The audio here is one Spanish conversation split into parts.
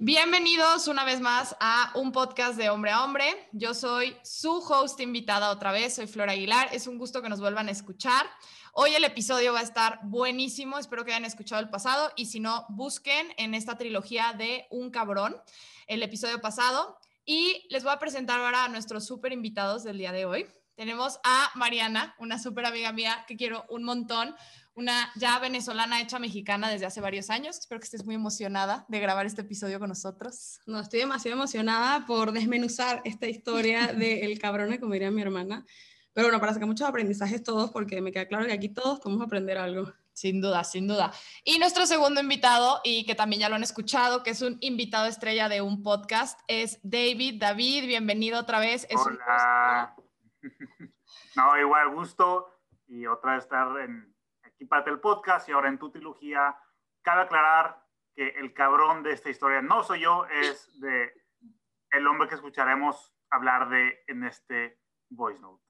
Bienvenidos una vez más a un podcast de hombre a hombre. Yo soy su host invitada otra vez, soy Flora Aguilar. Es un gusto que nos vuelvan a escuchar. Hoy el episodio va a estar buenísimo, espero que hayan escuchado el pasado y si no, busquen en esta trilogía de Un cabrón el episodio pasado. Y les voy a presentar ahora a nuestros súper invitados del día de hoy. Tenemos a Mariana, una súper amiga mía que quiero un montón, una ya venezolana hecha mexicana desde hace varios años. Espero que estés muy emocionada de grabar este episodio con nosotros. No, estoy demasiado emocionada por desmenuzar esta historia del cabrón, como diría mi hermana. Pero bueno, para sacar muchos aprendizajes todos, porque me queda claro que aquí todos podemos aprender algo. Sin duda, sin duda. Y nuestro segundo invitado, y que también ya lo han escuchado, que es un invitado estrella de un podcast, es David. David, bienvenido otra vez. Es Hola. no, igual gusto y otra vez estar en, aquí para el podcast y ahora en tu trilogía. Cabe aclarar que el cabrón de esta historia no soy yo, es de el hombre que escucharemos hablar de en este voice note.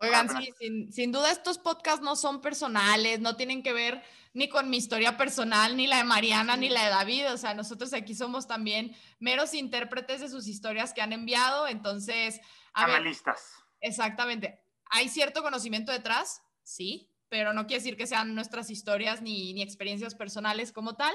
Oigan, sí, sin, duda estos podcasts no son personales, no tienen que ver ni con mi historia personal, ni la de Mariana, ni la de David. O sea, nosotros aquí somos también meros intérpretes de sus historias que han enviado. Entonces, a analistas. exactamente. ¿Hay cierto conocimiento detrás? Sí, pero no quiere decir que sean nuestras historias ni, ni experiencias personales como tal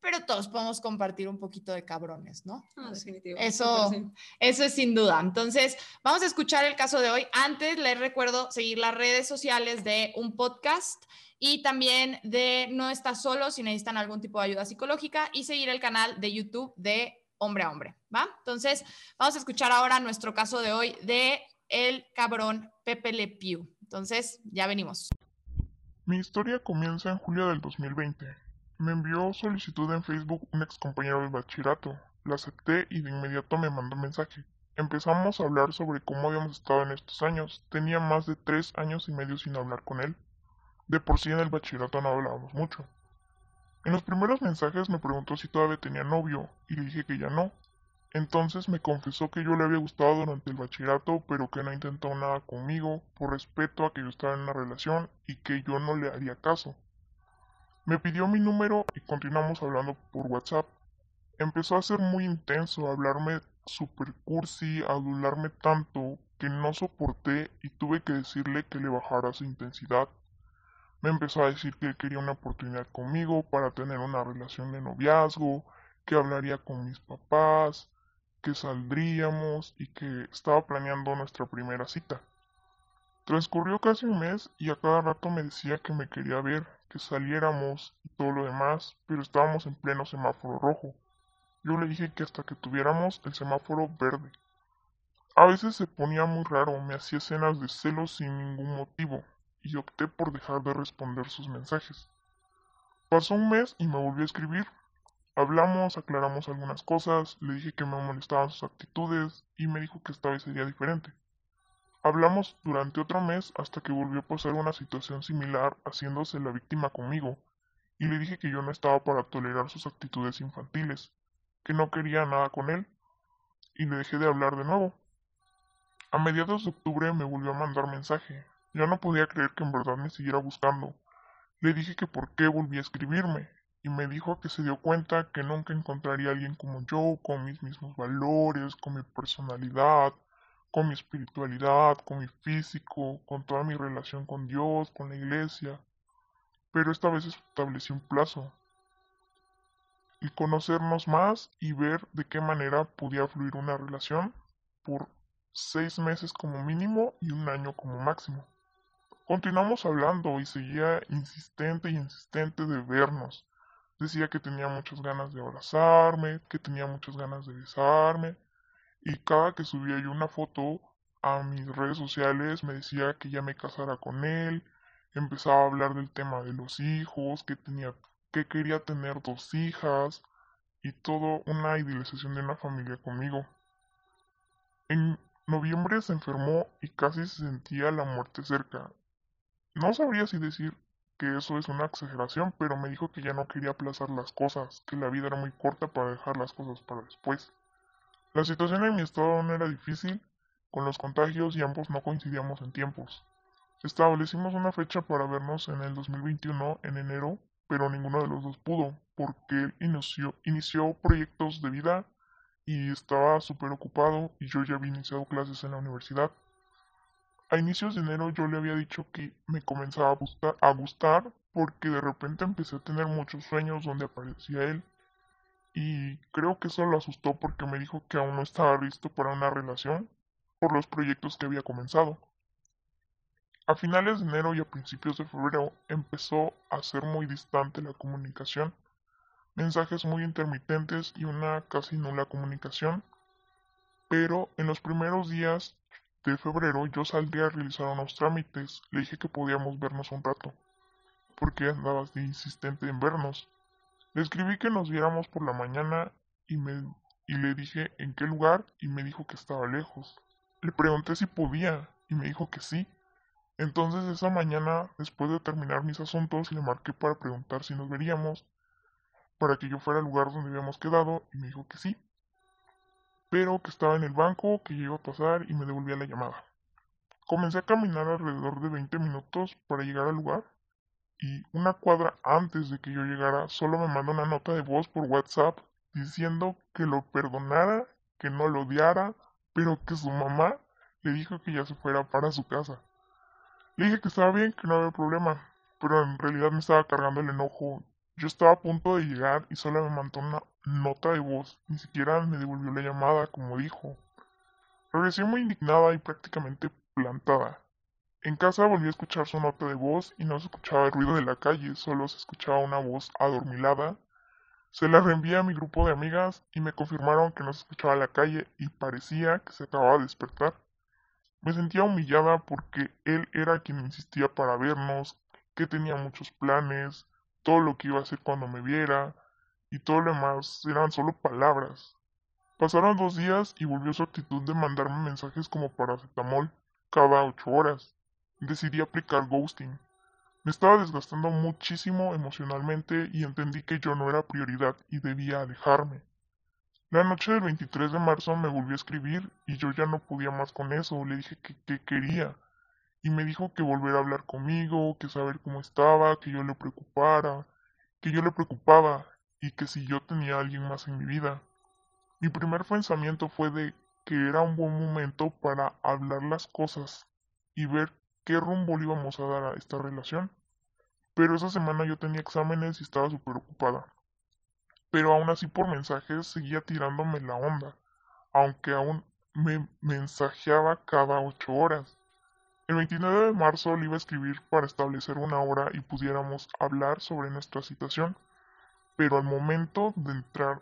pero todos podemos compartir un poquito de cabrones, ¿no? Ah. Eso, eso es sin duda. Entonces, vamos a escuchar el caso de hoy. Antes, les recuerdo seguir las redes sociales de un podcast y también de No estás solo si necesitan algún tipo de ayuda psicológica y seguir el canal de YouTube de Hombre a Hombre, ¿va? Entonces, vamos a escuchar ahora nuestro caso de hoy de el cabrón Pepe Le Pew. Entonces, ya venimos. Mi historia comienza en julio del 2020 me envió solicitud en Facebook un ex compañero del bachillerato. La acepté y de inmediato me mandó un mensaje. Empezamos a hablar sobre cómo habíamos estado en estos años. Tenía más de tres años y medio sin hablar con él. De por sí en el bachillerato no hablábamos mucho. En los primeros mensajes me preguntó si todavía tenía novio y le dije que ya no. Entonces me confesó que yo le había gustado durante el bachillerato, pero que no intentó nada conmigo por respeto a que yo estaba en una relación y que yo no le haría caso. Me pidió mi número y continuamos hablando por WhatsApp. Empezó a ser muy intenso, a hablarme super cursi, a adularme tanto que no soporté y tuve que decirle que le bajara su intensidad. Me empezó a decir que quería una oportunidad conmigo para tener una relación de noviazgo, que hablaría con mis papás, que saldríamos y que estaba planeando nuestra primera cita. Transcurrió casi un mes y a cada rato me decía que me quería ver, que saliéramos y todo lo demás, pero estábamos en pleno semáforo rojo. Yo le dije que hasta que tuviéramos el semáforo verde. A veces se ponía muy raro, me hacía escenas de celos sin ningún motivo, y opté por dejar de responder sus mensajes. Pasó un mes y me volvió a escribir. Hablamos, aclaramos algunas cosas, le dije que me molestaban sus actitudes y me dijo que esta vez sería diferente. Hablamos durante otro mes hasta que volvió a pasar una situación similar haciéndose la víctima conmigo, y le dije que yo no estaba para tolerar sus actitudes infantiles, que no quería nada con él, y le dejé de hablar de nuevo. A mediados de octubre me volvió a mandar mensaje. Ya no podía creer que en verdad me siguiera buscando. Le dije que por qué volvía a escribirme, y me dijo que se dio cuenta que nunca encontraría a alguien como yo, con mis mismos valores, con mi personalidad, con mi espiritualidad, con mi físico, con toda mi relación con Dios, con la iglesia. Pero esta vez establecí un plazo. Y conocernos más y ver de qué manera podía fluir una relación por seis meses como mínimo y un año como máximo. Continuamos hablando y seguía insistente y insistente de vernos. Decía que tenía muchas ganas de abrazarme, que tenía muchas ganas de besarme, y cada que subía yo una foto a mis redes sociales me decía que ya me casara con él, empezaba a hablar del tema de los hijos, que tenía que quería tener dos hijas y todo una idealización de una familia conmigo. En noviembre se enfermó y casi se sentía la muerte cerca. No sabría si decir que eso es una exageración, pero me dijo que ya no quería aplazar las cosas, que la vida era muy corta para dejar las cosas para después. La situación en mi estado era difícil, con los contagios y ambos no coincidíamos en tiempos. Establecimos una fecha para vernos en el 2021 en enero, pero ninguno de los dos pudo, porque él inició, inició proyectos de vida y estaba súper ocupado y yo ya había iniciado clases en la universidad. A inicios de enero yo le había dicho que me comenzaba a gustar, a gustar porque de repente empecé a tener muchos sueños donde aparecía él. Y creo que eso lo asustó porque me dijo que aún no estaba listo para una relación por los proyectos que había comenzado. A finales de enero y a principios de febrero empezó a ser muy distante la comunicación, mensajes muy intermitentes y una casi nula comunicación, pero en los primeros días de febrero yo saldría a realizar unos trámites, le dije que podíamos vernos un rato, porque andabas de insistente en vernos. Le escribí que nos viéramos por la mañana y, me, y le dije en qué lugar y me dijo que estaba lejos. Le pregunté si podía y me dijo que sí. Entonces esa mañana, después de terminar mis asuntos, le marqué para preguntar si nos veríamos, para que yo fuera al lugar donde habíamos quedado, y me dijo que sí, pero que estaba en el banco, que iba a pasar y me devolvía la llamada. Comencé a caminar alrededor de 20 minutos para llegar al lugar, y una cuadra antes de que yo llegara, solo me mandó una nota de voz por WhatsApp diciendo que lo perdonara, que no lo odiara, pero que su mamá le dijo que ya se fuera para su casa. Le dije que estaba bien, que no había problema, pero en realidad me estaba cargando el enojo. Yo estaba a punto de llegar y solo me mandó una nota de voz, ni siquiera me devolvió la llamada como dijo. Regresé muy indignada y prácticamente plantada. En casa volví a escuchar su nota de voz y no se escuchaba el ruido de la calle, solo se escuchaba una voz adormilada. Se la reenvié a mi grupo de amigas y me confirmaron que no se escuchaba la calle y parecía que se acababa de despertar. Me sentía humillada porque él era quien insistía para vernos, que tenía muchos planes, todo lo que iba a hacer cuando me viera, y todo lo demás eran solo palabras. Pasaron dos días y volvió su actitud de mandarme mensajes como paracetamol cada ocho horas. Decidí aplicar ghosting. Me estaba desgastando muchísimo emocionalmente y entendí que yo no era prioridad y debía alejarme. La noche del 23 de marzo me volvió a escribir y yo ya no podía más con eso. Le dije que, quería y me dijo que volviera a hablar conmigo, que saber cómo estaba, que yo le preocupara, que yo le preocupaba y que si yo tenía a alguien más en mi vida. Mi primer pensamiento fue de que era un buen momento para hablar las cosas y ver qué rumbo le íbamos a dar a esta relación. Pero esa semana yo tenía exámenes y estaba súper ocupada pero aún así por mensajes seguía tirándome la onda, aunque aún me mensajeaba cada ocho horas. El 29 de marzo le iba a escribir para establecer una hora y pudiéramos hablar sobre nuestra situación, pero al momento de entrar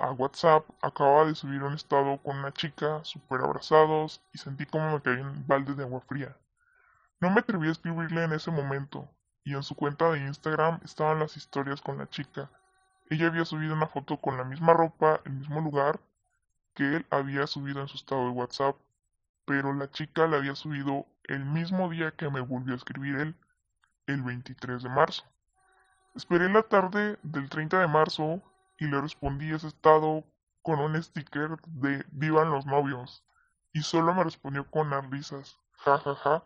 a WhatsApp acababa de subir un estado con una chica, súper abrazados, y sentí como me caía un balde de agua fría. No me atreví a escribirle en ese momento, y en su cuenta de Instagram estaban las historias con la chica, ella había subido una foto con la misma ropa, el mismo lugar que él había subido en su estado de WhatsApp, pero la chica la había subido el mismo día que me volvió a escribir él, el 23 de marzo. Esperé la tarde del 30 de marzo y le respondí ese estado con un sticker de Vivan los novios y solo me respondió con las risas, ja ja ja.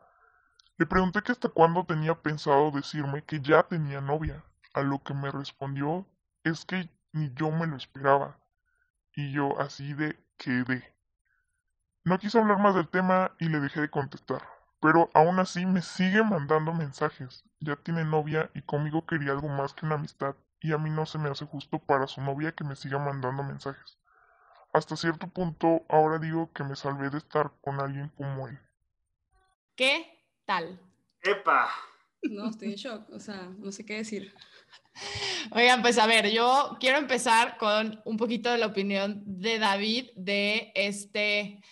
Le pregunté que hasta cuándo tenía pensado decirme que ya tenía novia, a lo que me respondió es que ni yo me lo esperaba. Y yo así de quedé. No quiso hablar más del tema y le dejé de contestar. Pero aún así me sigue mandando mensajes. Ya tiene novia y conmigo quería algo más que una amistad. Y a mí no se me hace justo para su novia que me siga mandando mensajes. Hasta cierto punto, ahora digo que me salvé de estar con alguien como él. ¿Qué tal? ¡Epa! No, estoy en shock, o sea, no sé qué decir. Oigan, pues a ver, yo quiero empezar con un poquito de la opinión de David de este,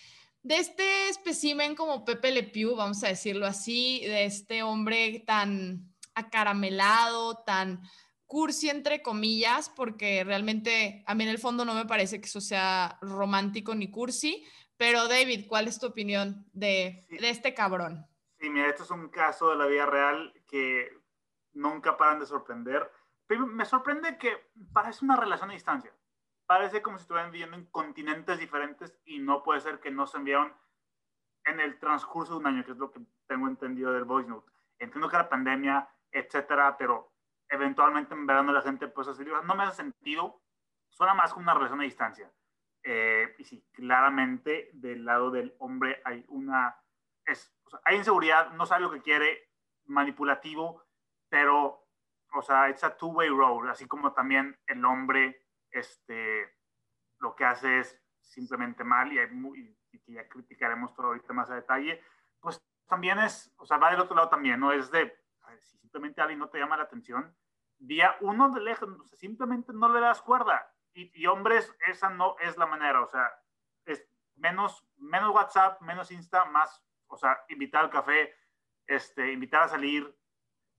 de este espécimen como Pepe Le Pew, vamos a decirlo así, de este hombre tan acaramelado, tan cursi entre comillas, porque realmente a mí en el fondo no me parece que eso sea romántico ni cursi, pero David, ¿cuál es tu opinión de, de este cabrón? Sí, mira, esto es un caso de la vida real que nunca paran de sorprender. Me sorprende que parece una relación a distancia. Parece como si estuvieran viviendo en continentes diferentes y no puede ser que no se enviaron en el transcurso de un año, que es lo que tengo entendido del Voice Note. Entiendo que la pandemia, etcétera, pero eventualmente en verano la gente pues así, no me hace sentido, suena más como una relación a distancia. Eh, y sí, claramente del lado del hombre hay una, es, hay inseguridad, no sabe lo que quiere, manipulativo, pero, o sea, it's a two-way road, así como también el hombre, este, lo que hace es simplemente mal y, hay muy, y que ya criticaremos todo ahorita más a detalle, pues también es, o sea, va del otro lado también, ¿no? Es de, si simplemente alguien no te llama la atención, día uno de lejos, o sea, simplemente no le das cuerda. Y, y, hombres, esa no es la manera, o sea, es menos, menos WhatsApp, menos Insta, más, o sea, invitar al café, este, invitar a salir.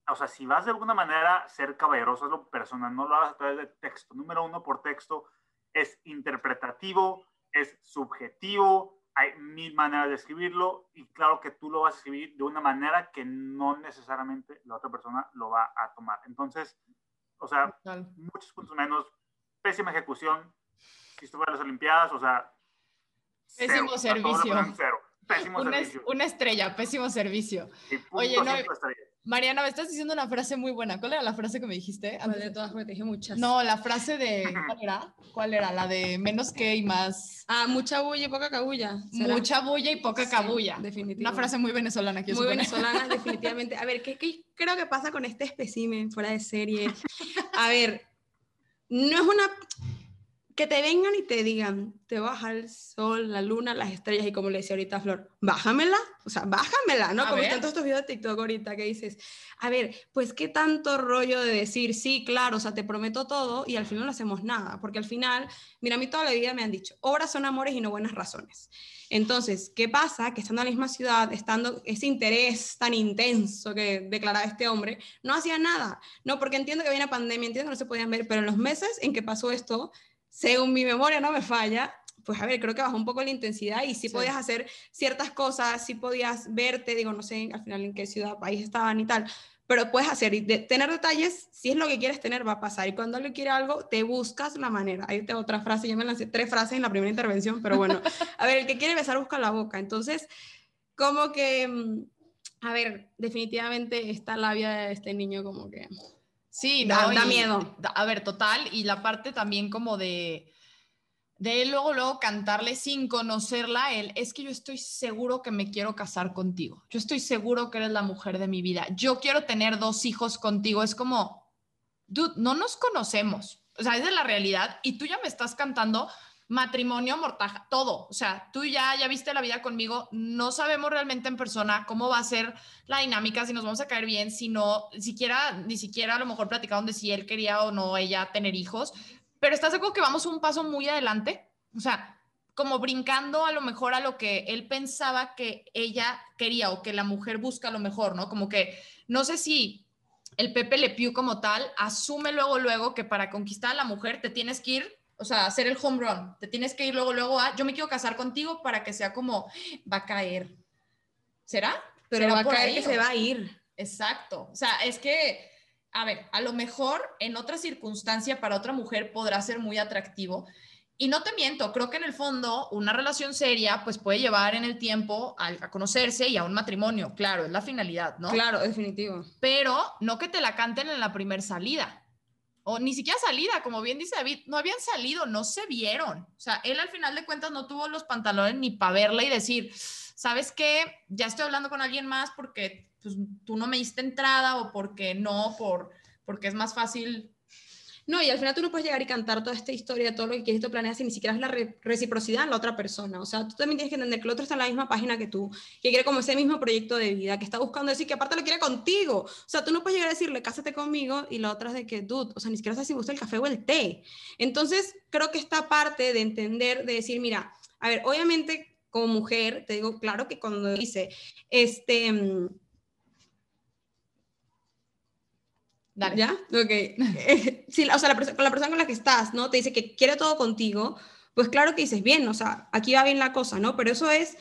O sea, si vas de alguna manera ser caballeroso, es lo personal, no lo hagas a través de texto. Número uno, por texto, es interpretativo, es subjetivo, hay mil maneras de escribirlo y claro que tú lo vas a escribir de una manera que no necesariamente la otra persona lo va a tomar. Entonces, o sea, Total. muchos puntos menos, pésima ejecución, si estuvo en las Olimpiadas, o sea, Pésimo cero, o sea, servicio. cero. Pésimo Una, servicio. una estrella, pésimo servicio. Y Oye, no, estrellas. Mariana, me estás diciendo una frase muy buena. ¿Cuál era la frase que me dijiste? ¿Cuál de todas? Porque te dije muchas. No, la frase de. ¿Cuál era? ¿Cuál era? La de menos que y más. Ah, mucha bulla y poca cabulla. ¿será? Mucha bulla y poca Sí, cabulla. definitivo. Una frase muy venezolana, quiero Muy suponer. venezolana, definitivamente. A ver, ¿qué, qué creo que pasa con este espécimen fuera de serie? A ver, no es una... Que te vengan y te digan, te baja el sol, la luna, las estrellas, y como le decía ahorita a Flor, bájamela, o sea, bájamela, ¿no? A como ver. están todos estos videos de TikTok ahorita que dices, a ver, pues qué tanto rollo de decir, sí, claro, o sea, te prometo todo, y al final no hacemos nada, porque al final, mira, a mí toda la vida me han dicho, obras son amores y no buenas razones. Entonces, ¿qué pasa? Que estando en la misma ciudad, estando ese interés tan intenso que declaraba este hombre, no hacía nada. No, porque entiendo que había una pandemia, entiendo que no se podían ver, pero en los meses en que pasó esto, según mi memoria no me falla, pues a ver, creo que bajó un poco la intensidad y sí, Sí. podías hacer ciertas cosas, sí podías verte, digo, no sé al final en qué ciudad, país estaban y tal, pero puedes hacer y de- tener detalles, si es lo que quieres tener, va a pasar. Y cuando alguien quiere algo, te buscas la manera. Ahí tengo otra frase, ya me lancé tres frases en la primera intervención, pero bueno, a ver, el que quiere besar busca la boca. Entonces, como que, mm, a ver, definitivamente esta labia de este niño como que... Sí, Da- ¿no? da Y- miedo. a ver, total. Y la parte también como de, de él luego, luego cantarle sin conocerla, él, es que yo estoy seguro que me quiero casar contigo. Yo estoy seguro que eres la mujer de mi vida. Yo quiero tener dos hijos contigo. Es como, dude, no nos conocemos. O sea, es de la realidad. Y tú ya me estás cantando matrimonio, mortaja, todo. O sea, tú ya, ya viste la vida conmigo, no sabemos realmente en persona cómo va a ser la dinámica, si nos vamos a caer bien, si no, siquiera, ni siquiera a lo mejor platicaron de si él quería o no ella tener hijos, pero estás seguro que vamos un paso muy adelante, o sea, como brincando a lo mejor a lo que él pensaba que ella quería o que la mujer busca a lo mejor, ¿no? Como que no sé si el Pepe Le Pew como tal asume luego, luego que para conquistar a la mujer te tienes que ir, o sea, hacer el home run, te tienes que ir luego, luego a, yo me quiero casar contigo para que sea como, va a caer. ¿Será? Pero ¿Será va a caer ahí, que o? se va a ir. Exacto. O sea, es que, a ver, a lo mejor en otra circunstancia para otra mujer podrá ser muy atractivo. Y no te miento, creo que en el fondo una relación seria pues puede llevar en el tiempo a, a conocerse y a un matrimonio, claro, es la finalidad, ¿no? Claro, definitivo. Pero no que te la canten en la primer salida. O ni siquiera salida, como bien dice David, no habían salido, no se vieron. O sea, él al final de cuentas no tuvo los pantalones ni para verla y decir, ¿sabes qué? Ya estoy hablando con alguien más porque pues, tú no me diste entrada o porque no, por, porque es más fácil. No, y al final tú no puedes llegar y cantar toda esta historia, todo lo que quieres tú planeas, y ni siquiera es la reciprocidad en la otra persona. O sea, tú también tienes que entender que el otro está en la misma página que tú, que quiere como ese mismo proyecto de vida, que está buscando decir que aparte lo quiere contigo. O sea, tú no puedes llegar a decirle, cásate conmigo, y la otra es de que, dude, o sea, ni siquiera sabes si gusta el café o el té. Entonces, creo que esta parte de entender, de decir, mira, a ver, obviamente como mujer, te digo, claro que cuando dice, este mm, Dale. ¿Ya? Ok. sí, o sea, la, con la persona con la que estás, ¿no? Te dice que quiere todo contigo, pues claro que dices, bien, o sea, aquí va bien la cosa, ¿no? Pero eso es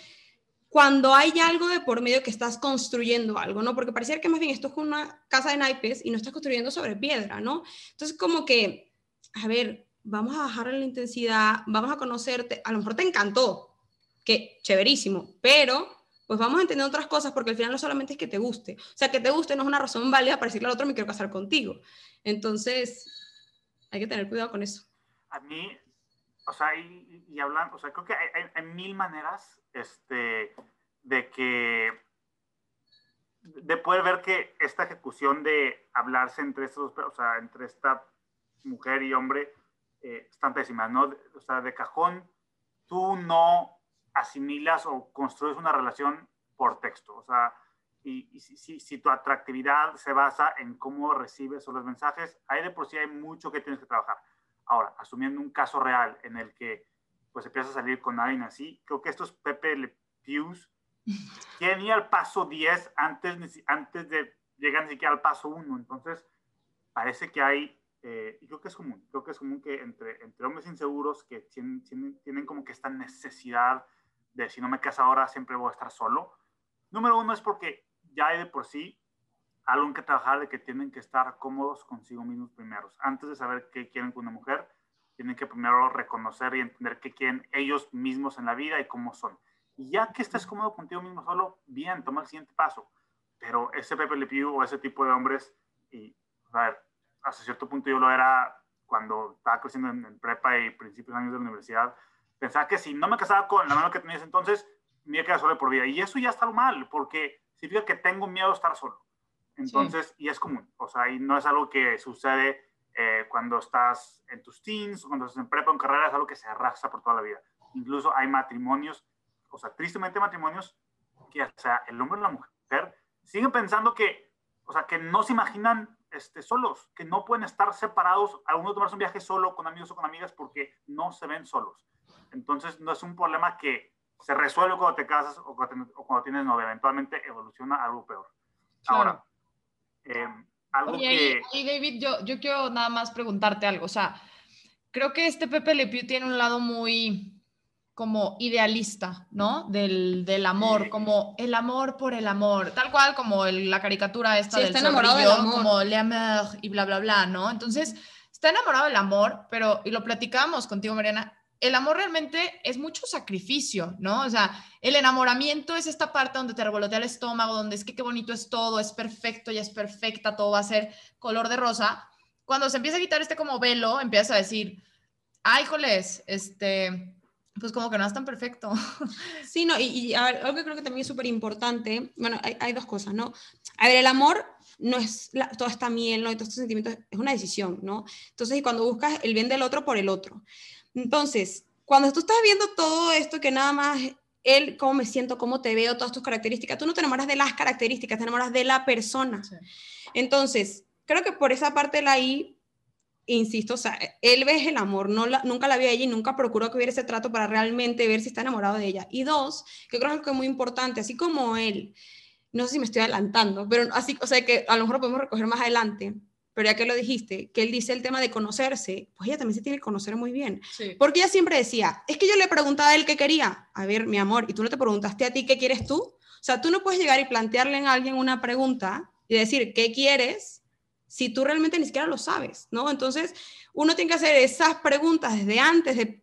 cuando hay algo de por medio que estás construyendo algo, ¿no? Porque pareciera que más bien esto es una casa de naipes y no estás construyendo sobre piedra, ¿no? Entonces, como que, a ver, vamos a bajar la intensidad, vamos a conocerte, a lo mejor te encantó, que chéverísimo, pero pues vamos a entender otras cosas porque al final no solamente es que te guste. O sea, que te guste no es una razón válida para decirle al otro me quiero casar contigo. Entonces, hay que tener cuidado con eso. A mí, o sea, y, y hablando, o sea, creo que hay, mil maneras este, de que, de poder ver que esta ejecución de hablarse entre estos, o sea, entre esta mujer y hombre, eh, están pésimas, ¿no? O sea, de cajón, tú no asimilas o construyes una relación por texto. O sea, y, si, si, tu atractividad se basa en cómo recibes los mensajes, ahí de por sí hay mucho que tienes que trabajar. Ahora, asumiendo un caso real en el que pues empiezas a salir con alguien así, creo que estos Pepe Le Pews quieren ir al paso 10 antes, antes de llegar ni siquiera al paso 1. Entonces, parece que hay, eh, y creo que es común, creo que es común que entre, entre hombres inseguros que tienen, tienen, tienen como que esta necesidad de si no me caso ahora siempre voy a estar solo. Número uno es porque ya hay de por sí algo en que trabajar de que tienen que estar cómodos consigo mismos primeros. Antes de saber qué quieren con una mujer, tienen que primero reconocer y entender qué quieren ellos mismos en la vida y cómo son. Y ya que estés cómodo contigo mismo solo, bien, toma el siguiente paso. Pero ese Pepe Le Pew o ese tipo de hombres, y a ver, hasta cierto punto yo lo era cuando estaba creciendo en, en prepa y principios de años de la universidad, pensaba que si no me casaba con la mano que tenías entonces, me iba a quedar solo por vida. Y eso ya está mal, porque significa que tengo miedo a estar solo. Entonces, y es común. O sea, y no es algo que sucede eh, cuando estás en tus teens, cuando estás en prepa o en carrera, es algo que se arrastra por toda la vida. Incluso hay matrimonios, o sea, tristemente matrimonios, que o sea, el hombre y la mujer siguen pensando que, o sea, que no se imaginan este, solos, que no pueden estar separados, algunos tomarse un viaje solo con amigos o con amigas porque no se ven solos. Entonces, no es un problema que se resuelve cuando te casas o cuando, tienes novia. Eventualmente evoluciona a algo peor. Ahora, eh, algo que... Y David, yo, yo quiero nada más preguntarte algo. O sea, creo que este Pepe Le Pew tiene un lado muy como idealista, ¿no? Del, del amor, como el amor por el amor, tal cual como la caricatura esta del está enamorado del amor. como le amour y bla, bla, bla, ¿no? Entonces, está enamorado del amor, pero, y lo platicamos contigo, Mariana, el amor realmente es mucho sacrificio, ¿no? O sea, el enamoramiento es esta parte donde te revolotea el estómago, donde es que qué bonito es todo, es perfecto, ya es perfecta, todo va a ser color de rosa. Cuando se empieza a quitar este como velo, empiezas a decir, ay, joles, este, pues como que no es tan perfecto. Sí, no, y, a ver, algo que creo que también es súper importante, bueno, hay, dos cosas, ¿no? A ver, el amor no es toda esta miel, ¿no? Y todos estos sentimientos, es una decisión, ¿no? Entonces, cuando buscas el bien del otro por el otro. Entonces, cuando tú estás viendo todo esto, que nada más él, cómo me siento, cómo te veo, todas tus características, tú no te enamoras de las características, te enamoras de la persona. Entonces, creo que por esa parte la I, insisto, o sea, él ve el amor, no nunca la vio a ella y nunca procuró que hubiera ese trato para realmente ver si está enamorado de ella. Y dos, que creo que es muy importante, así como él, no sé si me estoy adelantando, pero así, o sea, que a lo mejor lo podemos recoger más adelante pero ya que lo dijiste, que él dice el tema de conocerse, pues ella también se tiene que conocer muy bien. Porque ella siempre decía, es que yo le preguntaba a él qué quería. A ver, mi amor, ¿y tú no te preguntaste a ti qué quieres tú? O sea, tú no puedes llegar y plantearle a alguien una pregunta y decir, ¿qué quieres? Si tú realmente ni siquiera lo sabes, ¿no? Entonces, uno tiene que hacer esas preguntas desde antes de,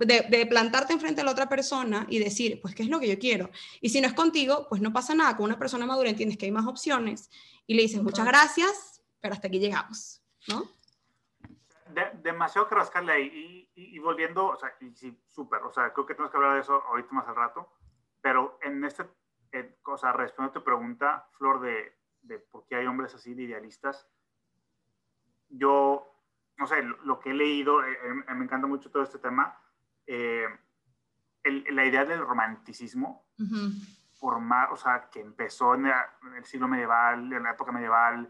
de, plantarte enfrente a la otra persona y decir, pues, ¿qué es lo que yo quiero? Y si no es contigo, pues no pasa nada. Con una persona madura entiendes que hay más opciones y le dices, muchas gracias, pero hasta aquí llegamos, ¿no? demasiado que rascarle ahí. Y, volviendo, o sea, y sí, súper, o sea, creo que tenemos que hablar de eso ahorita más al rato, pero en este, cosa, respondiendo a tu pregunta, Flor, de, de por qué hay hombres así de idealistas, yo no sé, lo, que he leído, eh, eh, me encanta mucho todo este tema, la idea del romanticismo, por más, o sea, que empezó en, el siglo medieval, en la época medieval,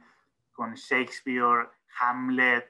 con Shakespeare, Hamlet,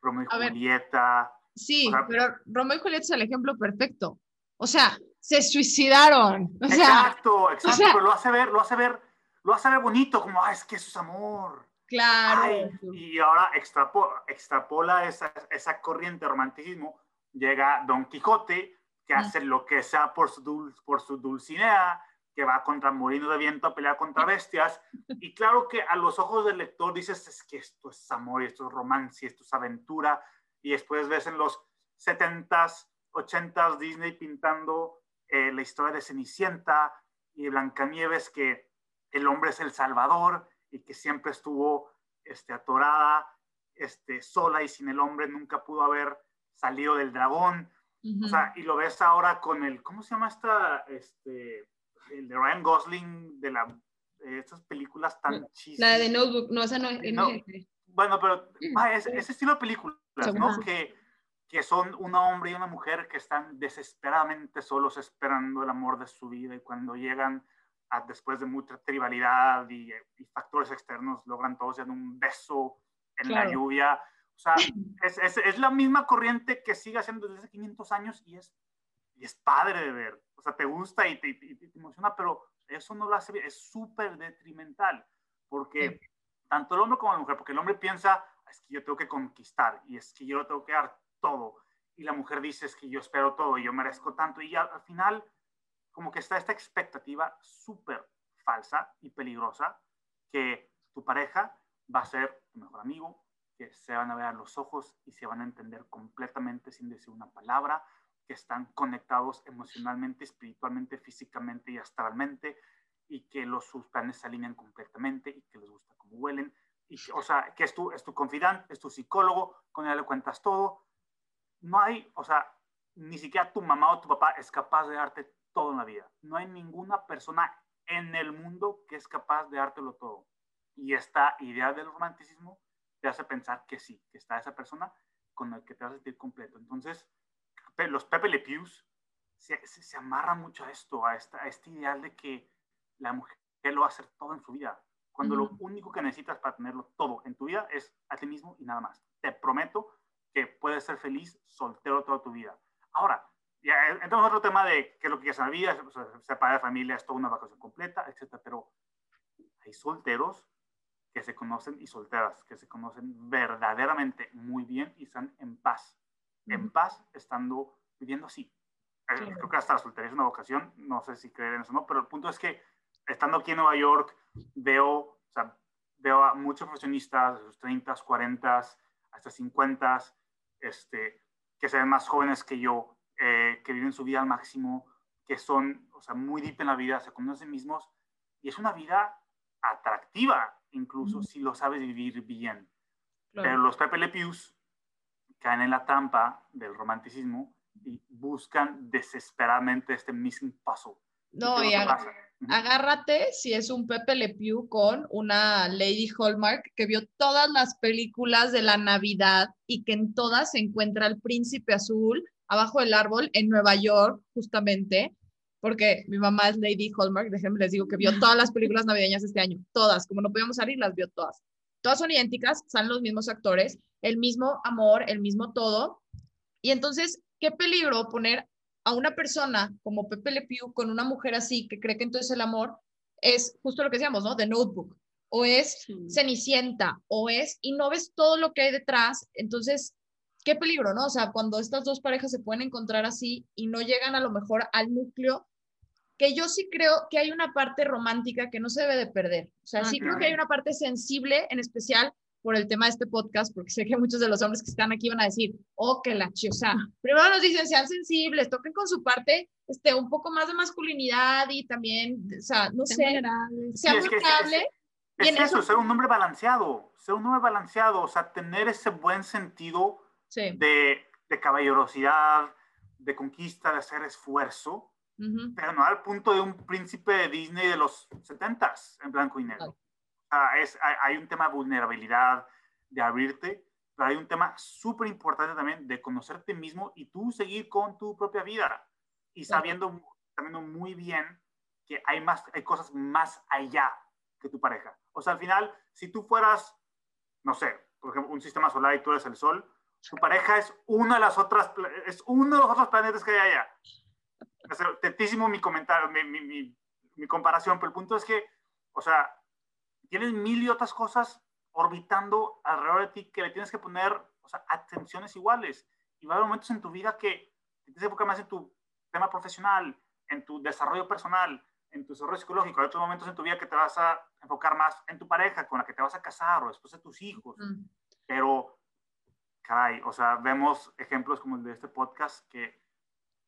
Romeo y Julieta. sí, pero Romeo y Julieta es el ejemplo perfecto. O sea, se suicidaron. exacto, exacto, pero lo hace ver, lo hace ver, lo hace ver bonito, como, ah, es que eso es amor. Claro. y ahora extrapola, extrapola esa, esa, corriente de romanticismo, llega Don Quijote, que hace lo que sea por su, por su dulcinea, que va contra molino de viento a pelear contra bestias. Y claro que a los ojos del lector dices, es que esto es amor, esto es romance, esto es aventura. Y después ves en los 70s, 80s Disney pintando eh, la historia de Cenicienta y Blancanieves, que el hombre es el salvador y que siempre estuvo este, atorada, este, sola y sin el hombre nunca pudo haber salido del dragón. O sea, y lo ves ahora con el, ¿cómo se llama esta? Este, el de Ryan Gosling, de la, estas películas tan chistes. La de Notebook, no, esa no es. No, bueno, pero ah, ese, estilo de películas, ¿no? Que, que son un hombre y una mujer que están desesperadamente solos esperando el amor de su vida y cuando llegan después de mucha tribalidad y, factores externos, logran todos en un beso en la lluvia. O sea, es, es, es, la misma corriente que sigue haciendo desde hace 500 años y es, y es padre de ver. O sea, te gusta y te, te, emociona, pero eso no lo hace bien. Es súper detrimental porque tanto el hombre como la mujer, porque el hombre piensa, es que yo tengo que conquistar y es que yo tengo que dar todo. Y la mujer dice, es que yo espero todo y yo merezco tanto. Y al final como que está esta expectativa súper falsa y peligrosa que tu pareja va a ser tu mejor amigo, que se van a ver a los ojos y se van a entender completamente sin decir una palabra, que están conectados emocionalmente, espiritualmente, físicamente y astralmente, y que los, sus se alinean completamente y que les gusta cómo huelen. Y, o sea, que es tu, es tu confidante, es tu psicólogo, con él le cuentas todo. No hay, o sea, ni siquiera tu mamá o tu papá es capaz de darte todo en la vida. No hay ninguna persona en el mundo que es capaz de dártelo todo. Y esta idea del romanticismo te hace pensar que sí, que está esa persona con la que te vas a sentir completo. Entonces, los Pepe Le Pews se, se, amarran mucho a esto, a, esta, a este ideal de que la mujer lo va a hacer todo en su vida, cuando lo único que necesitas para tenerlo todo en tu vida es a ti mismo y nada más. Te prometo que puedes ser feliz soltero toda tu vida. Ahora, ya, entonces otro tema de qué es lo que quieres en la vida, o sea, separar de familia es toda una vacación completa, etcétera, pero hay solteros que se conocen y solteras que se conocen verdaderamente muy bien y están en paz, en paz estando viviendo así. Eh, creo que hasta la soltería es una vocación, no sé si creen eso o no, pero el punto es que estando aquí en Nueva York veo, o sea, veo a muchos profesionistas de sus 30, 40, hasta 50, este, que se ven más jóvenes que yo, eh, que viven su vida al máximo, que son, o sea, muy deep en la vida, se conocen mismos, y es una vida atractiva, incluso si lo sabes vivir bien. Pero los Pepe Le Pews caen en la trampa del romanticismo y buscan desesperadamente este missing puzzle. No, y agárrate si es un Pepe Le Pew con una Lady Hallmark que vio todas las películas de la Navidad y que en todas se encuentra el príncipe azul abajo del árbol en Nueva York, justamente, porque mi mamá es Lady Hallmark, déjenme les digo que vio todas las películas navideñas este año, todas, como no podíamos salir, las vio todas. Todas son idénticas, salen los mismos actores, el mismo amor, el mismo todo. Y entonces, qué peligro poner a una persona como Pepe Le Pew con una mujer así que cree que entonces el amor es justo lo que decíamos, ¿no? The Notebook, o es Cenicienta, o es, y no ves todo lo que hay detrás, entonces qué peligro, ¿no? O sea, cuando estas dos parejas se pueden encontrar así y no llegan a lo mejor al núcleo, que yo sí creo que hay una parte romántica que no se debe de perder. O sea, ah, sí creo que hay una parte sensible, en especial por el tema de este podcast, porque sé que muchos de los hombres que están aquí van a decir, oh, que la o sea, primero nos dicen, sean sensibles, toquen con su parte este, un poco más de masculinidad y también, o sea, no sé, sea vulnerable. Es, eso, ser un hombre balanceado, ser un hombre balanceado, o sea, tener ese buen sentido de, de, caballerosidad, de conquista, de hacer esfuerzo, pero no al punto de un príncipe de Disney de los 70s en blanco y negro. es, hay, un tema de vulnerabilidad, de abrirte, pero hay un tema súper importante también de conocerte mismo y tú seguir con tu propia vida y sabiendo, sabiendo muy bien que hay, más, hay cosas más allá que tu pareja. O sea, al final, si tú fueras, no sé, por ejemplo, un sistema solar y tú eres el sol, tu pareja es una de las otras, es uno de los otros planetas que hay allá. Es tetísimo mi comentario, mi, mi, mi, comparación, pero el punto es que, o sea, tienes mil y otras cosas orbitando alrededor de ti que le tienes que poner, o sea, atenciones iguales. Y va a haber momentos en tu vida que te tienes que enfocar más en tu tema profesional, en tu desarrollo personal, en tu desarrollo psicológico. Hay otros momentos en tu vida que te vas a enfocar más en tu pareja, con la que te vas a casar o después de tus hijos. Pero, caray, o sea, vemos ejemplos como el de este podcast que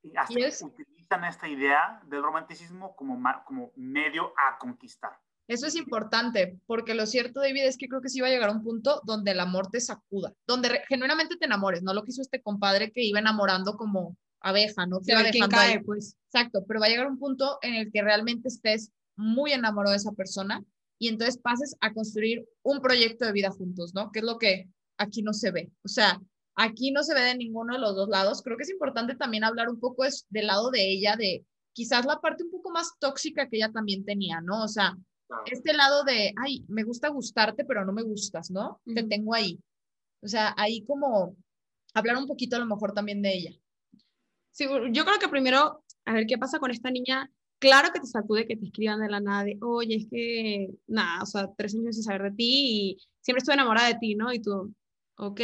utilizan esta idea del romanticismo como, como medio a conquistar. Eso es importante, porque lo cierto, David, es que creo que sí va a llegar a un punto donde el amor te sacuda, donde genuinamente te enamores, no lo que hizo este compadre que iba enamorando como abeja, ¿no? Que iba cae, pues. Exacto, pero va a llegar un punto en el que realmente estés muy enamorado de esa persona y entonces pases a construir un proyecto de vida juntos, ¿no? Que es lo que aquí no se ve. O sea, aquí no se ve de ninguno de los dos lados. Creo que es importante también hablar un poco es del lado de ella, de quizás la parte un poco más tóxica que ella también tenía, ¿no? O sea, este lado de, ay, me gusta gustarte, pero no me gustas, ¿no? Te tengo ahí. O sea, ahí como hablar un poquito a lo mejor también de ella. Sí, yo creo que primero, a ver qué pasa con esta niña. Claro que te sacude que te escriban de la nada de, oye, es que, nada, o sea, tres años sin saber de ti y siempre estuve enamorada de ti, ¿no? Y tú, ok,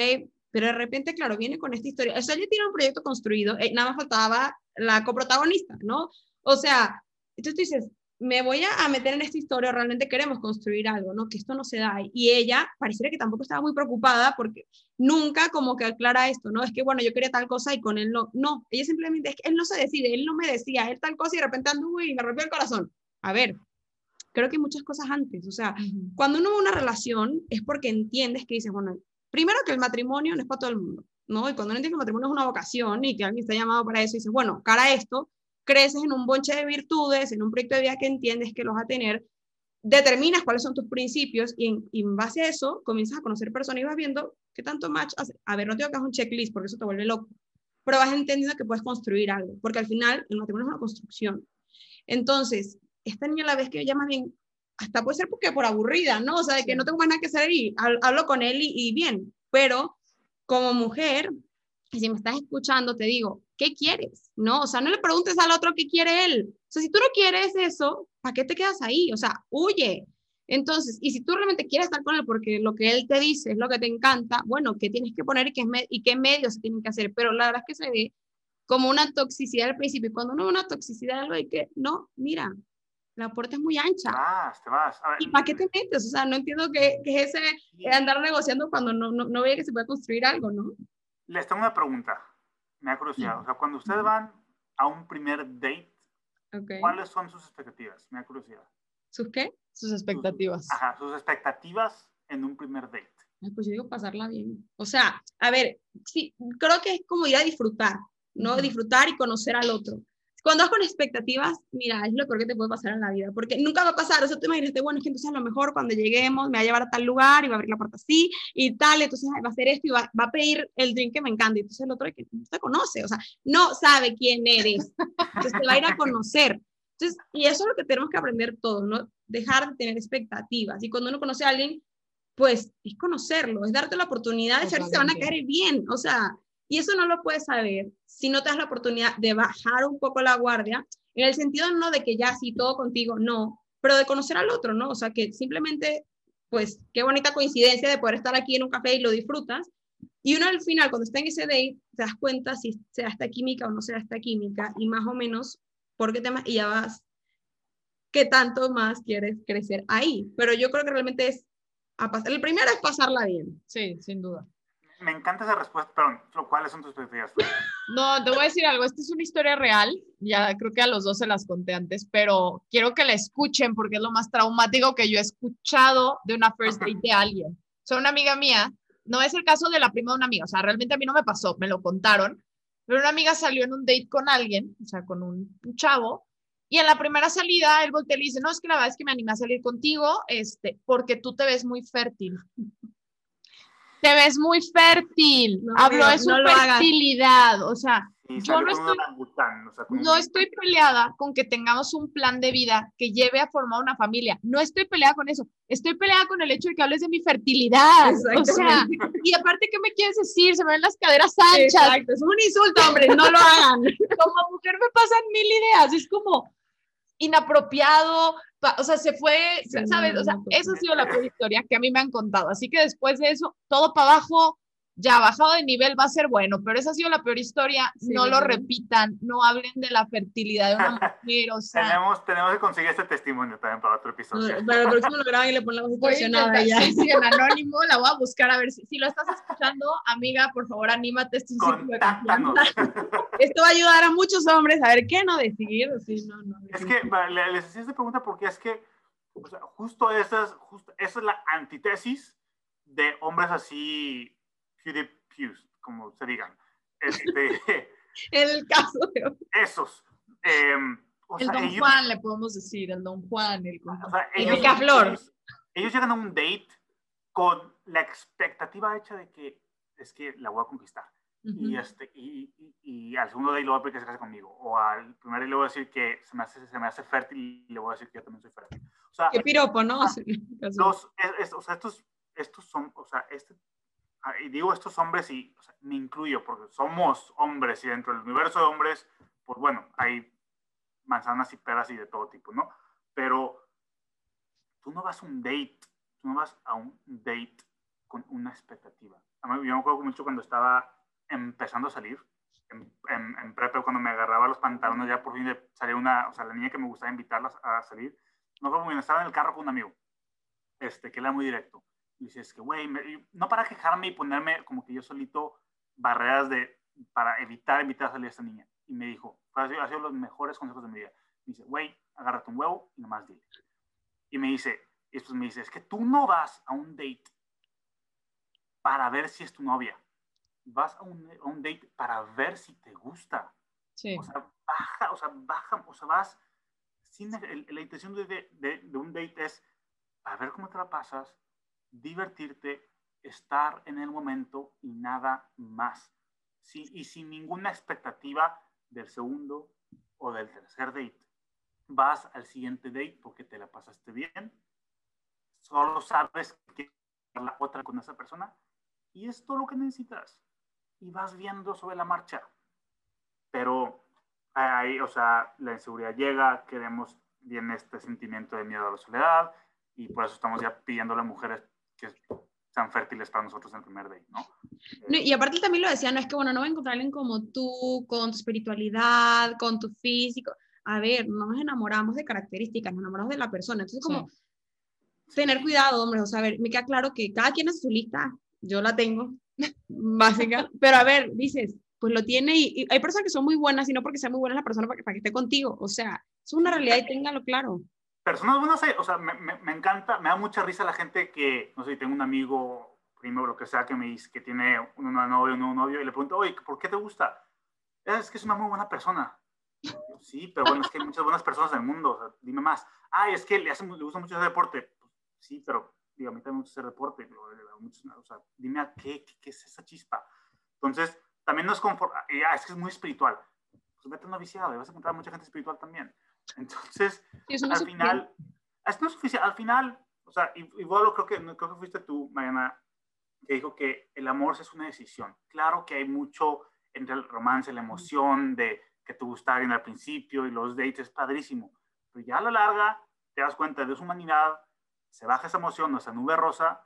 pero de repente, claro, viene con esta historia. O sea, ella tiene un proyecto construido, eh, nada más faltaba la coprotagonista, ¿no? O sea, entonces tú dices, me voy a meter en esta historia, realmente queremos construir algo, ¿no? Que esto no se da. Y ella pareciera que tampoco estaba muy preocupada porque nunca como que aclara esto, ¿no? Es que, bueno, yo quería tal cosa y con él no. No, ella simplemente es que él no se decide, él no me decía, él tal cosa y de repente anduvo y me rompió el corazón. A ver, creo que hay muchas cosas antes. O sea, cuando uno ve una relación es porque entiendes que dices, bueno, primero que el matrimonio no es para todo el mundo, ¿no? Y cuando uno entiende que el matrimonio es una vocación y que alguien está llamado para eso, dices, bueno, cara a esto, creces en un bonche de virtudes, en un proyecto de vida que entiendes que los vas a tener, determinas cuáles son tus principios y en, base a eso comienzas a conocer personas y vas viendo qué tanto match hace. A ver, no tengo que hacer un checklist porque eso te vuelve loco, pero vas entendiendo que puedes construir algo, porque al final el matrimonio es una construcción. Entonces, esta niña la vez que ella más bien, hasta puede ser porque por aburrida, ¿no? O sea, de que no tengo más nada que hacer y hablo con él y, y bien, pero como mujer, si me estás escuchando, te digo, ¿qué quieres? ¿No? O sea, no le preguntes al otro qué quiere él. O sea, si tú no quieres eso, ¿para qué te quedas ahí? O sea, huye. Entonces, y si tú realmente quieres estar con él porque lo que él te dice es lo que te encanta, bueno, ¿qué tienes que poner y qué, y qué medios se tienen que hacer? Pero la verdad es que se ve como una toxicidad al principio. Y cuando uno ve una toxicidad, algo hay que, no, mira, la puerta es muy ancha. Vas, te vas. ¿Y para qué te metes? O sea, no entiendo qué, es ese andar negociando cuando no, no, no ve que se puede construir algo, ¿no? Les tengo una pregunta me ha curiosidad. O sea, cuando ustedes van a un primer date, ¿cuáles son sus expectativas? Me ha curiosidad. ¿Sus qué? Sus expectativas. ajá, sus expectativas en un primer date. pues yo digo pasarla bien. O sea, a ver, sí, creo que es como ir a disfrutar, ¿no? Disfrutar y conocer al otro. Cuando vas con expectativas, mira, es lo peor que te puede pasar en la vida, porque nunca va a pasar, o sea, te imaginas, bueno, es que entonces a lo mejor cuando lleguemos me va a llevar a tal lugar y va a abrir la puerta así y tal, entonces va a hacer esto y va, va a pedir el drink que me encanta, y entonces el otro que no te conoce, o sea, no sabe quién eres, entonces te va a ir a conocer. Entonces, y eso es lo que tenemos que aprender todos, ¿no? Dejar de tener expectativas. Y cuando uno conoce a alguien, pues es conocerlo, es darte la oportunidad de saber si se van a caer bien, o sea, y eso no lo puedes saber si no te das la oportunidad de bajar un poco la guardia, en el sentido no de que ya sí todo contigo, no, pero de conocer al otro, ¿no? O sea, que simplemente, pues, qué bonita coincidencia de poder estar aquí en un café y lo disfrutas. Y uno al final, cuando está en ese date, te das cuenta si se da esta química o no se da esta química y más o menos por qué temas, y ya vas, qué tanto más quieres crecer ahí. Pero yo creo que realmente es, pasar, el primero es pasarla bien. Sí, sin duda me encanta esa respuesta, pero ¿cuáles son tus expectativas? No, te voy a decir algo, esta es una historia real, ya creo que a los dos se las conté antes, pero quiero que la escuchen porque es lo más traumático que yo he escuchado de una first date de alguien. O sea, una amiga mía, no es el caso de la prima de una amiga, o sea, realmente a mí no me pasó, me lo contaron, pero una amiga salió en un date con alguien, o sea, con un, chavo, y en la primera salida él voltea y le dice, no, es que la verdad es que me animé a salir contigo, este, porque tú te ves muy fértil te ves muy fértil. No, Habló amigo, de su no fertilidad. O sea, Yo no estoy- o sea, no estoy peleada con que tengamos un plan de vida que lleve a formar una familia. No estoy peleada con eso. Estoy peleada con el hecho de que hables de mi fertilidad. O sea, y aparte, ¿qué me quieres decir? Se me ven las caderas anchas. Exacto, es un insulto, hombre, no lo hagan. Como mujer me pasan mil ideas. Es como inapropiado. O sea, se fue, Sí, ¿sabes? O sea, esa ha sido la peor historia que a mí me han contado. Así que después de eso, todo para abajo, ya bajado de nivel va a ser bueno, pero esa ha sido la peor historia. Sí, no lo repitan, no hablen de la fertilidad de una mujer. O sea, Tenemos, tenemos que conseguir este testimonio también para otro episodio. Para el próximo lo graban y le ponen la voz voy a distorsionada intentar, ya. sí, sí, en anónimo, la voy a buscar a ver si, si lo estás escuchando, amiga, por favor, anímate, es un círculo de Contáctanos. confianza. Esto va a ayudar a muchos hombres a ver qué no decidir. Sí, no, no, Es que va, le- les hacía esta pregunta porque es que o sea, justo, esa es, justo esa es la antítesis de hombres así, PewDiePie's, como se digan. Este, el caso de esos. em, o El sea, don ellos- Juan, le podemos decir, el don Juan, el o sea, El ellos- picaflor. ellos- ellos llegan a un date con la expectativa hecha de que es que la voy a conquistar. y, este, y, y, y al segundo día le voy a pedir que se case conmigo. O al primer día le voy a decir que se me hace, se me hace fértil y le voy a decir que yo también soy fértil. O sea, Qué piropo, ¿no? Los, es- es- o sea, estos, estos son, o sea, este, y digo estos hombres y o sea, me incluyo porque somos hombres y dentro del universo de hombres, pues bueno, hay manzanas y peras y de todo tipo, ¿no? Pero tú no vas a un date, tú no vas a un date con una expectativa. A mí- Yo me acuerdo mucho cuando estaba empezando a salir, en, en, en cuando me agarraba los pantalones, ya por fin salir una, o sea, la niña que me gustaba invitarlas a salir, no fue muy bien, estaba en el carro con un amigo, este, que era muy directo. Y dice, es que, güey, no para quejarme y ponerme como que yo solito barreras de, para evitar invitar a salir a esta niña. Y me dijo, ha sido, ha sido los mejores consejos de mi vida. Me dice, güey, agárrate un huevo y nomás dile. Y me dice, y después me dice, es que tú no vas a un date para ver si es tu novia. Vas a un, a un date para ver si te gusta. Sí. O sea, baja, o sea, baja, o sea, vas sin el- la intención de, de- de un date es a ver cómo te la pasas, divertirte, estar en el momento y nada más. Sí, y sin ninguna expectativa del segundo o del tercer date. Vas al siguiente date porque te la pasaste bien, solo sabes que la otra con esa persona y es todo lo que necesitas. Y vas viendo sobre la marcha pero ahí, o sea, la inseguridad llega, queremos, viene este sentimiento de miedo a la soledad, y por eso estamos ya pidiendo a las mujeres que sean fértiles para nosotros en el primer date, ¿no? No, y aparte él también lo decía, no es que, bueno, no va a encontrar a alguien como tú, con tu espiritualidad, con tu físico. A ver, no nos enamoramos de características, nos enamoramos de la persona. Entonces, como tener cuidado, hombre, o sea, a ver, me queda claro que cada quien hace su lista, yo la tengo, básica, pero a ver, dices, pues lo tiene y, y hay personas que son muy buenas y no porque sea muy buena la persona para que, para que esté contigo, o sea, es una realidad y téngalo claro. Personas buenas, hay, o sea, me, me, me encanta, me da mucha risa la gente que, no sé, tengo un amigo, primo lo que sea, que me dice que tiene una novia o un novio, y le pregunto, oye, ¿por qué te gusta? Es que es una muy buena persona. Yo, sí, pero bueno, es que hay muchas buenas personas en el mundo, o sea, dime más. Ah, es que le, hace, le gusta mucho hacer deporte. Sí, pero digo, a mí también me gusta hacer deporte. o sea, dime a qué, qué, qué es esa chispa. Entonces, también no es confort, ah, es que es muy espiritual. Pues vete a una viciada vas a encontrar mucha gente espiritual también. Entonces, eso no al final, es no es suficiente, al final, o sea, y- igual lo creo que, creo que fuiste tú, Mariana, que dijo que el amor es una decisión. Claro que hay mucho entre el romance, la emoción de que te gusta alguien al principio y los dates es padrísimo, pero ya a la larga te das cuenta de su humanidad, se baja esa emoción, esa nube rosa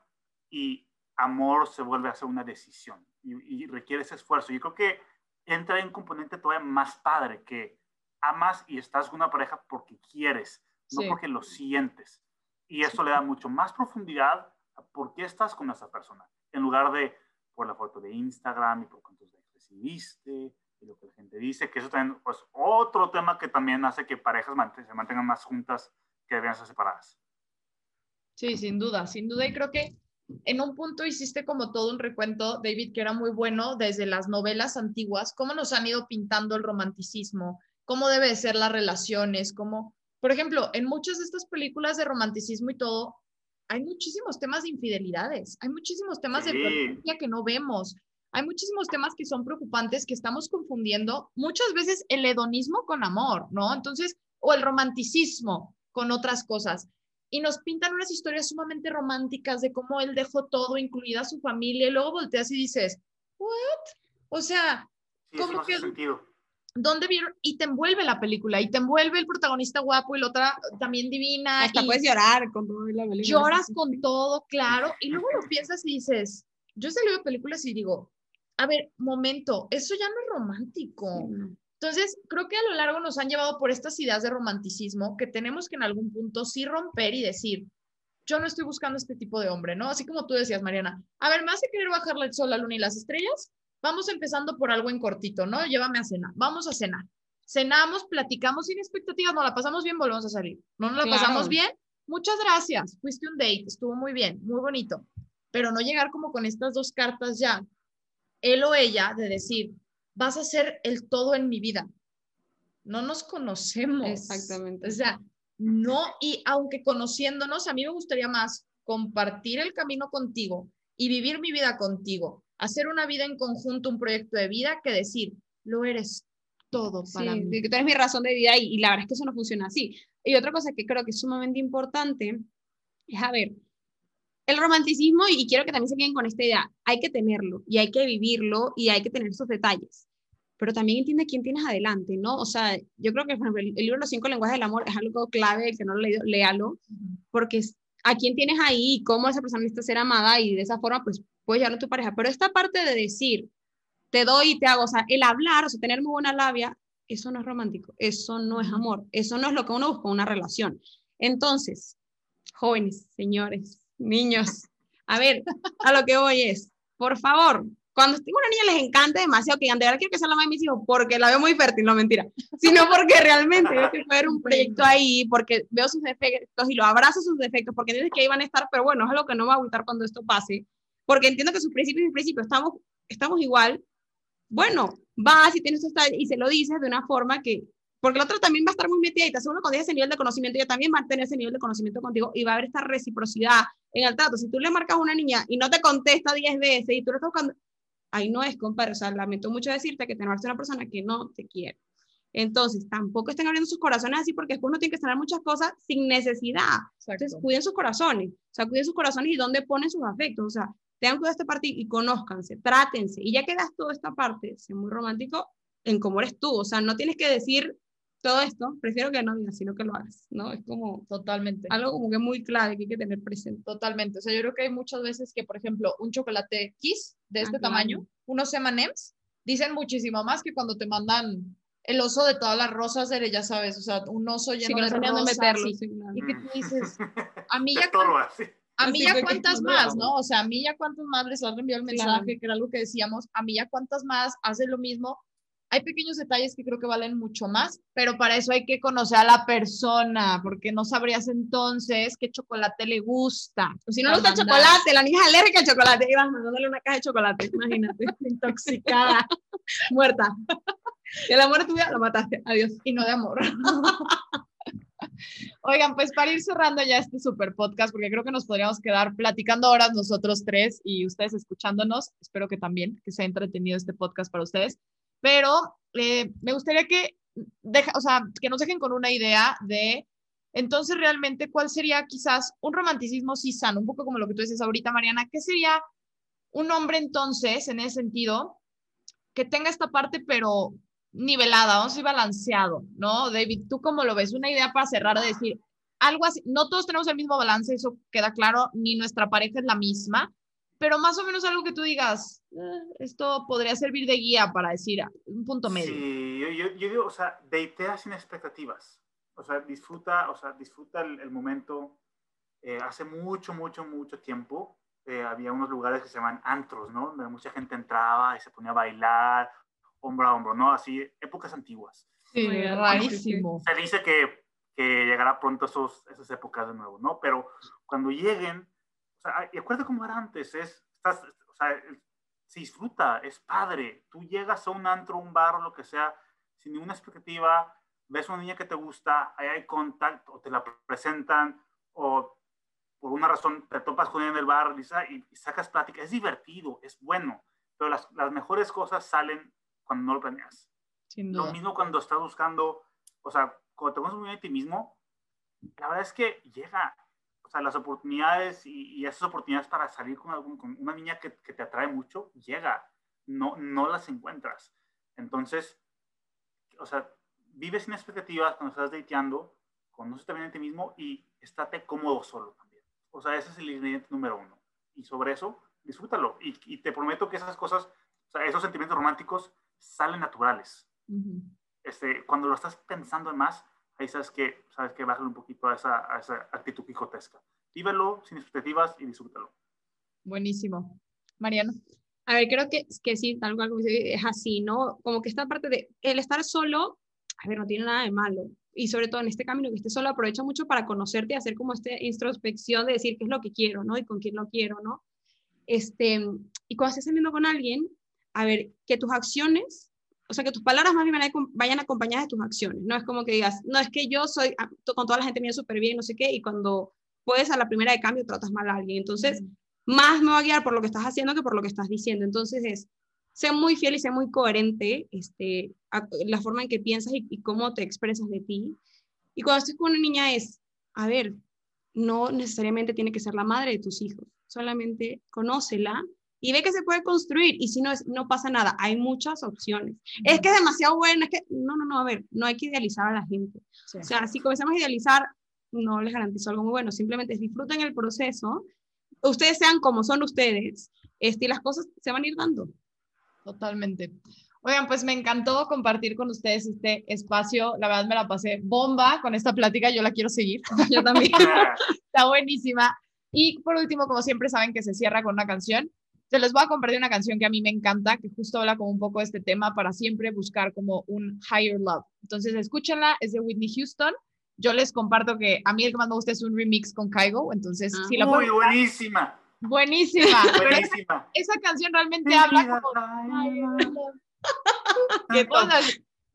y amor se vuelve a ser una decisión y, y requiere ese esfuerzo. Yo creo que entra en un componente todavía más padre que amas y estás con una pareja porque quieres, no Sí. porque lo sientes. Y eso le da mucho más profundidad a por qué estás con esa persona, en lugar de por la foto de Instagram y por cuántos likes recibiste y lo que la gente dice, que eso también, pues, otro tema que también hace que parejas se mantengan más juntas que debían ser separadas. Sí, sin duda, sin duda. Y creo que en un punto hiciste como todo un recuento, David, que era muy bueno desde las novelas antiguas, cómo nos han ido pintando el romanticismo, cómo debe de ser las relaciones, cómo, por ejemplo, en muchas de estas películas de romanticismo y todo, hay muchísimos temas de infidelidades, hay muchísimos temas de violencia que no vemos, hay muchísimos temas que son preocupantes que estamos confundiendo muchas veces el hedonismo con amor, ¿no? Entonces, o el romanticismo con otras cosas. Y nos pintan unas historias sumamente románticas de cómo él dejó todo, incluida su familia, y luego volteas y dices, ¿what? O sea, Sí, eso ¿Cómo no hace que- sentido. ¿Dónde vieron? Y te envuelve la película, y te envuelve el protagonista guapo y la otra también divina. Hasta y puedes llorar con todo la película. lloras con todo, claro, y luego lo piensas y dices, yo salí de películas y digo, a ver, momento, eso ya no es romántico. Sí. Entonces, creo que a lo largo nos han llevado por estas ideas de romanticismo que tenemos que en algún punto sí romper y decir, yo no estoy buscando este tipo de hombre, ¿no? Así como tú decías, Mariana, a ver, más de querer bajarle el sol, la luna y las estrellas, vamos empezando por algo en cortito, ¿no? Llévame a cenar, vamos a cenar. Cenamos, platicamos sin expectativas, nos la pasamos bien, volvemos a salir. No nos la Claro. pasamos bien, muchas gracias, fuiste un date, estuvo muy bien, muy bonito, pero no llegar como con estas dos cartas ya, él o ella, de decir, vas a ser el todo en mi vida. No nos conocemos. Exactamente. O sea, no, y aunque conociéndonos, a mí me gustaría más compartir el camino contigo y vivir mi vida contigo, hacer una vida en conjunto, un proyecto de vida, que decir, lo eres todo para Sí, mí. tú eres mi razón de vida y, y la verdad es que eso no funciona así. Y otra cosa que creo que es sumamente importante es, a ver, el romanticismo, y quiero que también se queden con esta idea, hay que tenerlo y hay que vivirlo y hay que tener esos detalles. Pero también entiende quién tienes adelante, ¿no? O sea, yo creo que por ejemplo, el, libro Los cinco lenguajes del amor es algo clave, el que no lo ha leído, léalo, porque es a quién tienes ahí cómo esa persona necesita ser amada y de esa forma, pues, puedes llevarlo a tu pareja. Pero esta parte de decir, te doy y te hago, o sea, el hablar, o sea, tener muy buena labia, eso no es romántico, eso no es amor, eso no es lo que uno busca en una relación. Entonces, jóvenes, señores, niños, a ver, a lo que voy es, por favor, cuando a una niña les encanta demasiado que digan, de verdad quiero que sea la mamá de mis hijos porque la veo muy fértil, no mentira, sino porque realmente que puede haber un proyecto ahí, porque veo sus defectos y lo abrazo sus defectos, porque entiendes que ahí van a estar, pero bueno, es algo que no va a agüitar cuando esto pase, porque entiendo que sus principios y principios estamos, estamos igual, bueno, vas y tienes esta, y se lo dices de una forma que, porque el otro también va a estar muy metida y te aseguro cuando ese nivel de conocimiento, ella también va a tener ese nivel de conocimiento contigo y va a haber esta reciprocidad en el trato. Si tú le marcas a una niña y no te contesta 10 veces y tú le estás buscando, ahí no es, compadre, o sea, lamento mucho decirte que tenés una persona que no te quiere. Entonces, tampoco estén abriendo sus corazones así porque después uno tiene que sanar muchas cosas sin necesidad. Entonces, cuiden sus corazones, o sea, cuiden sus corazones y dónde ponen sus afectos, o sea, tengan cuidado de esta parte y conózcanse, trátense. Y ya que das toda esta parte, sé muy romántico en cómo eres tú, o sea, no tienes que decir todo esto, prefiero que no digas, sino que lo hagas, ¿no? Es como Totalmente. algo como que muy clave que hay que tener presente. Totalmente. O sea, yo creo que hay muchas veces que, por ejemplo, un chocolate Kiss de este Ah, claro. tamaño, unos M&M's, dicen muchísimo más que cuando te mandan el oso de todas las rosas de, ya sabes, o sea, un oso Sí, lleno que no de rosas. meterlo. sí, claro. Y que tú dices, a mí ya, sí. a mí ya cuántas más, ¿no? O sea, a mí ya cuántas más les has enviado el Claro. mensaje, que era algo que decíamos, a mí ya cuántas más haces lo mismo. Hay pequeños detalles que creo que valen mucho más, pero para eso hay que conocer a la persona, porque no sabrías entonces qué chocolate le gusta. Si no le gusta el chocolate, la niña es alérgica al chocolate, y vas mandándole una caja de chocolate, imagínate, intoxicada, muerta. Y el amor de tu vida lo mataste, adiós. y no de amor. Oigan, pues para ir cerrando ya este super podcast, porque creo que nos podríamos quedar platicando horas nosotros tres y ustedes escuchándonos. Espero que también, que sea entretenido este podcast para ustedes. Pero eh, me gustaría que, deja, o sea, que nos dejen con una idea de, entonces realmente, ¿cuál sería quizás un romanticismo sí sano? Un poco como lo que tú dices ahorita, Mariana. ¿Qué sería un hombre entonces, en ese sentido, que tenga esta parte, pero nivelada, vamos a decir balanceado, ¿no? David, ¿tú cómo lo ves? Una idea para cerrar de decir algo así, no todos tenemos el mismo balance, eso queda claro, ni nuestra pareja es la misma, pero más o menos algo que tú digas, "Eh, esto podría servir de guía para decir un punto medio. Sí, yo, yo, yo digo, o sea, datea sin expectativas. O sea, disfruta, o sea, disfruta el, el momento. Eh, hace mucho, mucho, mucho tiempo eh, había unos lugares que se llaman antros, ¿no? Donde mucha gente entraba y se ponía a bailar, hombro a hombro, ¿no? Así, épocas antiguas. Sí, rarísimo. Se dice que, que llegará pronto esos, esas épocas de nuevo, ¿no? Pero cuando lleguen, o sea, y acuérdate cómo era antes, es, estás, o sea, se disfruta, es padre. Tú llegas a un antro, un bar, lo que sea, sin ninguna expectativa, ves una niña que te gusta, ahí hay contacto, o te la presentan, o por una razón te topas con ella en el bar y, y sacas plática. Es divertido, es bueno, pero las, las mejores cosas salen cuando no lo planeas. Lo mismo cuando estás buscando, o sea, cuando te conoces muy bien a ti mismo, la verdad es que llega, o sea, las oportunidades y, esas oportunidades para salir con, algún, con una niña que, que, te atrae mucho, llega, no, no las encuentras. Entonces, o sea, vives sin expectativas cuando estás dateando, conócete bien a ti mismo y estate cómodo solo también. O sea, ese es el ingrediente número uno. Y sobre eso, disfrútalo. Y, y te prometo que esas cosas, o sea, esos sentimientos románticos salen naturales. este, cuando lo estás pensando en más, ahí sabes que, sabes que bájale un poquito a esa, a esa actitud quijotesca. Vívelo sin expectativas y disfrútalo. Buenísimo. Mariano. A ver, creo que, que sí, tal cual es así, ¿no? Como que esta parte de el estar solo, a ver, no tiene nada de malo. Y sobre todo en este camino que estés solo, aprovecha mucho para conocerte y hacer como esta introspección de decir qué es lo que quiero, ¿no? Y con quién lo quiero, ¿no? Este, y cuando estés saliendo con alguien, a ver, que tus acciones, o sea, que tus palabras más bien vayan acompañadas de tus acciones. No es como que digas, no, es que yo soy, ah, con toda la gente mía súper bien, no sé qué, y cuando puedes a la primera de cambio tratas mal a alguien. Entonces, más me va a guiar por lo que estás haciendo que por lo que estás diciendo. Entonces, es, sé muy fiel y sé muy coherente este, la forma en que piensas y, y cómo te expresas de ti. Y cuando estés con una niña es, a ver, no necesariamente tiene que ser la madre de tus hijos, solamente conócela y ve que se puede construir y si no, es, no pasa nada, hay muchas opciones. Es que es demasiado bueno, es que, no, no, no, a ver, no hay que idealizar a la gente. O sea, si comenzamos a idealizar, no les garantizo algo muy bueno, simplemente disfruten el proceso, ustedes sean como son ustedes, este, y las cosas se van a ir dando. Totalmente. Oigan, pues me encantó compartir con ustedes este espacio. La verdad me la pasé bomba con esta plática. Yo la quiero seguir. Yo también. Está buenísima. Y por último, como siempre saben que se cierra con una canción. Se les voy a compartir una canción que a mí me encanta, que justo habla como un poco de este tema para siempre buscar como un higher love. Entonces, escúchenla, es de Whitney Houston. Yo les comparto que a mí el que más me gusta es un remix con Kaigo, entonces sí la Muy buenísima. Buenísima. buenísima. Esa, canción realmente habla como...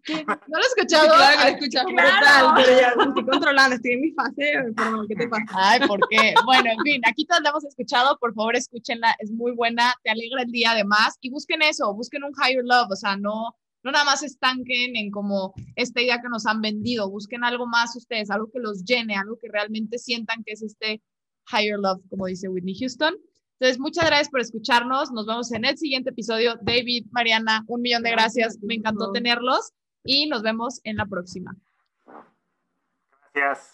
¿Qué ¿No lo has escuchado? Claro que lo he escuchado. Claro. pero ya estoy controlando, estoy en mi fase, pero ¿qué te pasa? Ay, ¿por qué? Bueno, en fin, aquí todos la hemos escuchado, por favor escúchenla, es muy buena, te alegra el día además, y busquen eso, busquen un higher love, o sea, no, no nada más estanquen en como esta idea que nos han vendido, busquen algo más ustedes, algo que los llene, algo que realmente sientan que es este higher love, como dice Whitney Houston. Entonces, muchas gracias por escucharnos. Nos vemos en el siguiente episodio. David, Mariana, un millón de gracias. Me encantó tenerlos y nos vemos en la próxima. Gracias.